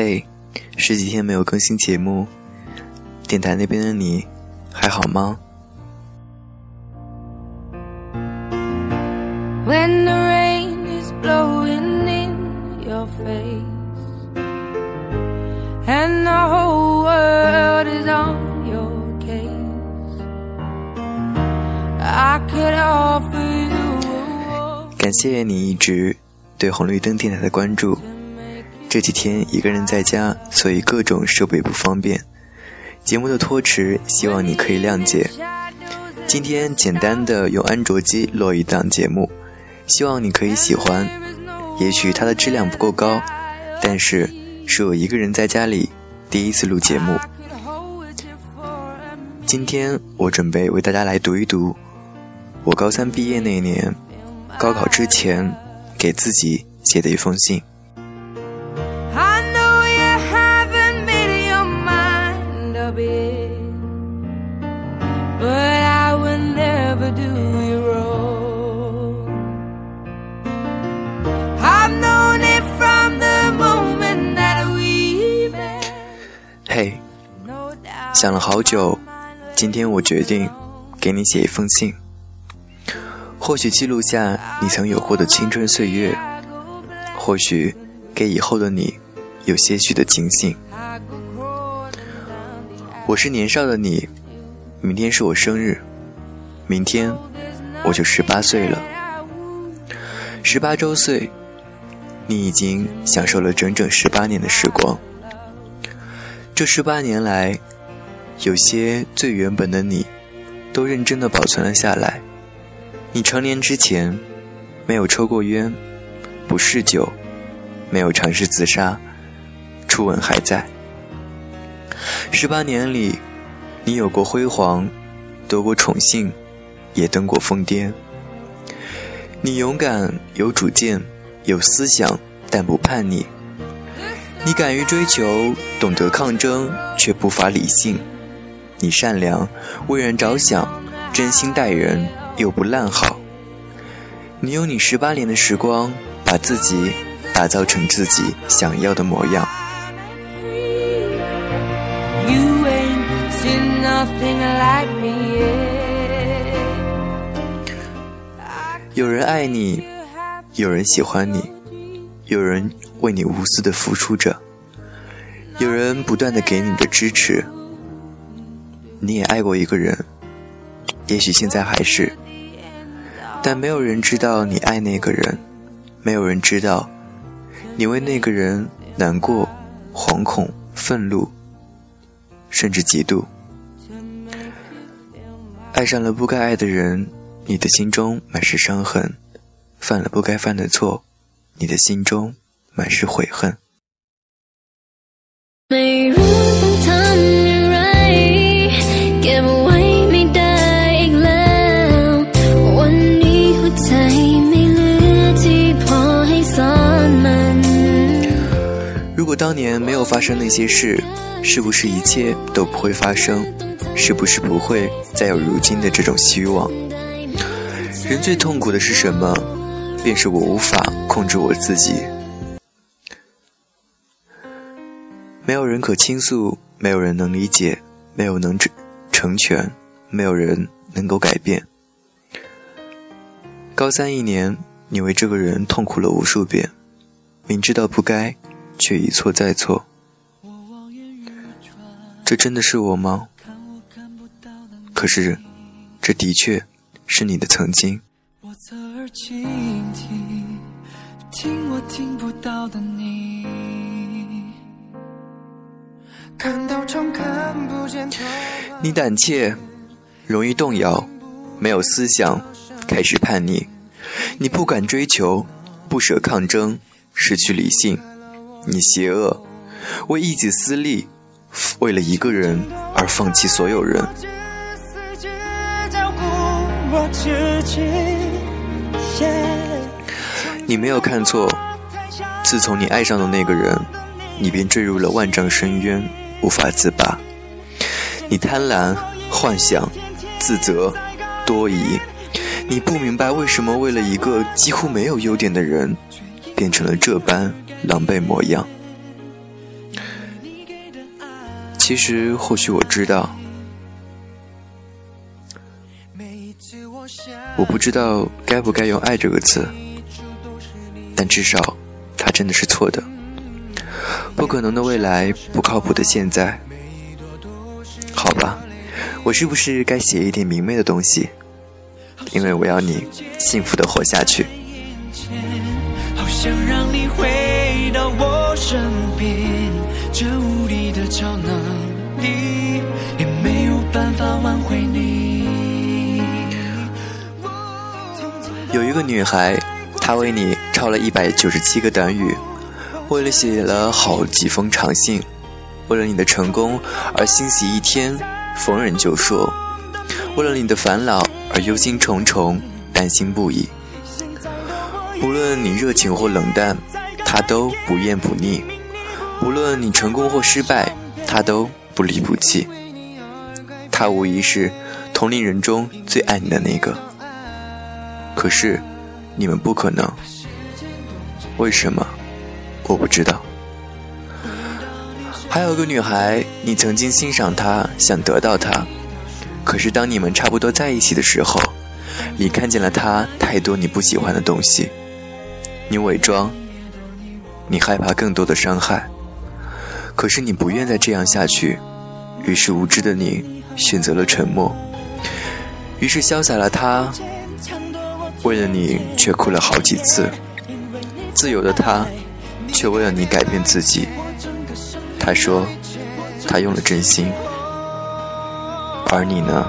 嘿，十几天没有更新节目，电台那边的你还好吗？When the rain is blowing in your face and the whole world is on your case, I could offer you 感谢你一直对红绿灯电台的关注。这几天一个人在家，所以各种设备不方便，节目的拖迟，希望你可以谅解。今天简单的用安卓机录一档节目，希望你可以喜欢。也许它的质量不够高，但是是我一个人在家里第一次录节目。今天我准备为大家来读一读我高三毕业那年，高考之前给自己写的一封信。嘿，想了好久，今天我决定给你写一封信，或许记录下你曾有过的青春岁月，或许给以后的你有些许的警醒。我是年少的你，明天是我生日，明天我就十八岁了。十八周岁，你已经享受了整整十八年的时光。这十八年来，有些最原本的你，都认真的保存了下来。你成年之前，没有抽过烟，不嗜酒，没有尝试自杀，初吻还在。十八年里，你有过辉煌，得过宠幸，也登过疯癫。你勇敢，有主见，有思想，但不叛逆。你敢于追求，懂得抗争，却不乏理性。你善良，为人着想，真心待人，又不烂好。你用你十八年的时光，把自己打造成自己想要的模样。有人爱你，有人喜欢你，有人为你无私的付出着，有人不断的给你的支持。你也爱过一个人，也许现在还是，但没有人知道你爱那个人，没有人知道你为那个人难过、惶恐、愤怒，甚至嫉妒。爱上了不该爱的人，你的心中满是伤痕；犯了不该犯的错，你的心中满是悔恨。如果当年没有发生那些事，是不是一切都不会发生？是不是不会再有如今的这种希望？人最痛苦的是什么？便是我无法控制我自己。没有人可倾诉，没有人能理解，没有能成成全，没有人能够改变。高三一年，你为这个人痛苦了无数遍，明知道不该，却一错再错。这真的是我吗？可是，这的确是你的曾经。我侧耳倾听，听我听不到的你，你胆怯，容易动摇，没有思想，开始叛逆。你不敢追求，不舍抗争，失去理性。你邪恶，为一己私利，为了一个人而放弃所有人。你没有看错，自从你爱上了那个人，你便坠入了万丈深渊，无法自拔。你贪婪、幻想、自责、多疑，你不明白为什么为了一个几乎没有优点的人，变成了这般狼狈模样。其实或许我知道，我不知道该不该用“爱”这个词，但至少，它真的是错的。不可能的未来，不靠谱的现在。好吧，我是不是该写一点明媚的东西？因为我要你幸福的活下去。好想让你回到我身边，这无力的超能力也没有办法挽回你。有一个女孩，她为你抄了一百九十七个短语，为了写了好几封长信，为了你的成功而欣喜一天，逢人就说，为了你的烦恼而忧心忡忡，担心不已。无论你热情或冷淡，他都不厌不腻；无论你成功或失败，他都不离不弃。他无疑是同龄人中最爱你的那个。可是，你们不可能。为什么？我不知道。还有个女孩，你曾经欣赏她，想得到她，可是当你们差不多在一起的时候，你看见了她太多你不喜欢的东西。你伪装，你害怕更多的伤害，可是你不愿再这样下去，于是无知的你选择了沉默，于是潇洒了她。为了你，却哭了好几次。自由的他，却为了你改变自己。他说，他用了真心。而你呢？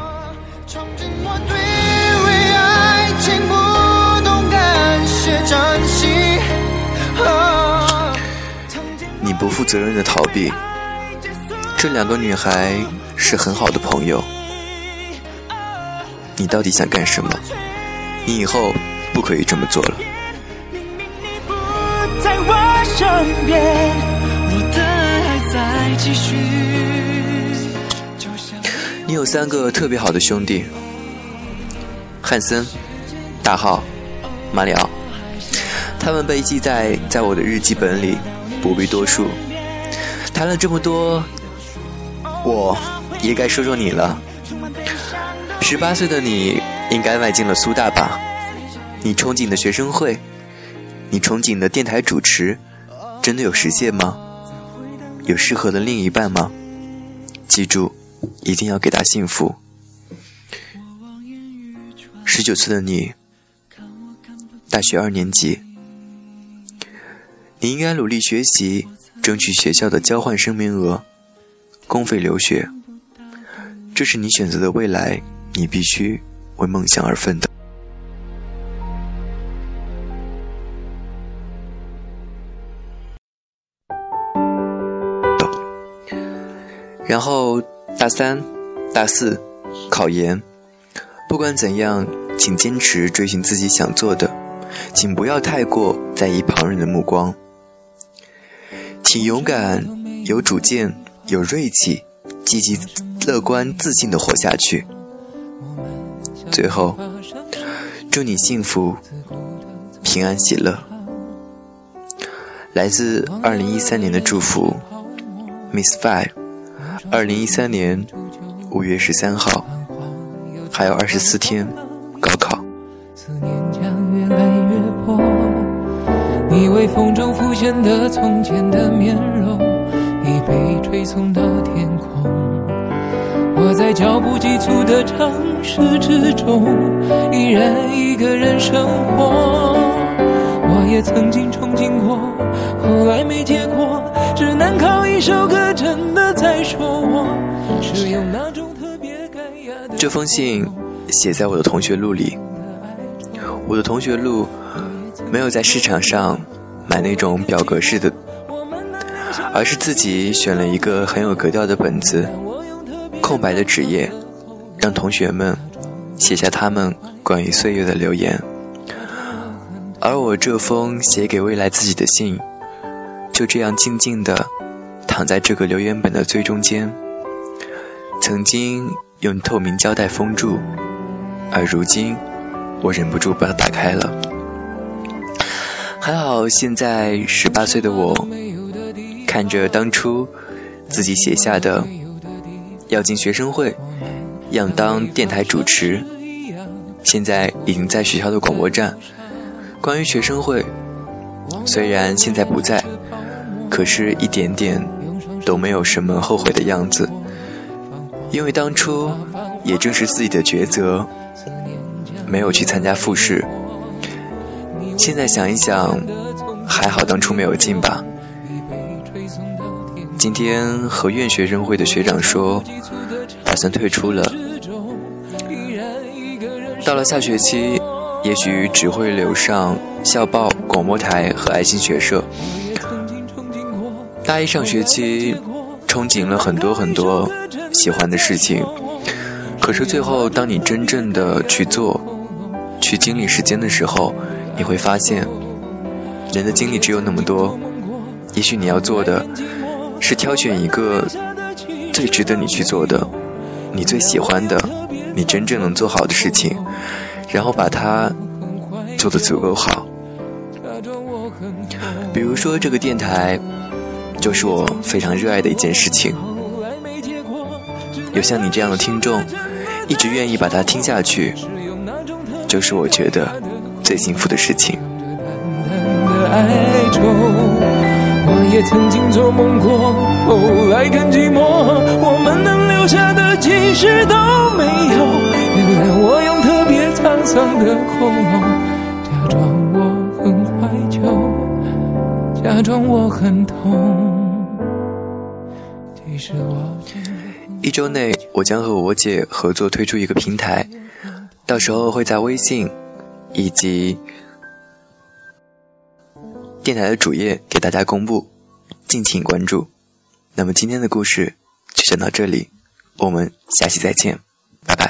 你不负责任的逃避。这两个女孩是很好的朋友。你到底想干什么？你以后不可以这么做了。身边，我的爱在继续。你有三个特别好的兄弟：汉森、大号、马里奥。他们被记在在我的日记本里，不必多述。谈了这么多，我也该说说你了。十八岁的你。应该迈进了苏大吧？你憧憬的学生会，你憧憬的电台主持，真的有实现吗？有适合的另一半吗？记住，一定要给他幸福。十九岁的你，大学二年级，你应该努力学习，争取学校的交换生名额，公费留学。这是你选择的未来，你必须。为梦想而奋斗。然后大三、大四考研，不管怎样，请坚持追寻自己想做的，请不要太过在意旁人的目光，请勇敢、有主见、有锐气、积极、乐观、自信的活下去。最后，祝你幸福、平安、喜乐。来自二零一三年的祝福，Miss Five。二零一三年五月十三号，还有二十四天，高考。思念将越来越薄，你微风中浮现的从前的面容，已被吹送到天空。我在脚步急促的城市之中，依然一个人生活。我也曾经憧憬过，后来没结果，只能靠一首歌，这封信写在我的同学录里。我的同学录没有在市场上买那种表格式的，而是自己选了一个很有格调的本子。空白的纸页，让同学们写下他们关于岁月的留言。而我这封写给未来自己的信，就这样静静的躺在这个留言本的最中间。曾经用透明胶带封住，而如今我忍不住把它打开了。还好，现在十八岁的我，看着当初自己写下的。要进学生会，要当电台主持，现在已经在学校的广播站。关于学生会，虽然现在不在，可是一点点都没有什么后悔的样子，因为当初也正是自己的抉择，没有去参加复试。现在想一想，还好当初没有进吧。今天和院学生会的学长说，打算退出了。到了下学期，也许只会留上校报、广播台和爱心学社。大一上学期，憧憬了很多很多喜欢的事情，可是最后，当你真正的去做、去经历时间的时候，你会发现，人的精力只有那么多。也许你要做的。是挑选一个最值得你去做的、你最喜欢的、你真正能做好的事情，然后把它做得足够好。比如说，这个电台就是我非常热爱的一件事情。有像你这样的听众，一直愿意把它听下去，就是我觉得最幸福的事情。我也曾经做梦过，后来更寂寞。我们能留下的其实都没有。原来我用特别沧桑的喉咙，假装，假装我很痛。一周内，我将和我姐合作推出一个平台，到时候会在微信以及。电台的主页给大家公布，敬请关注。那么今天的故事就讲到这里，我们下期再见，拜拜。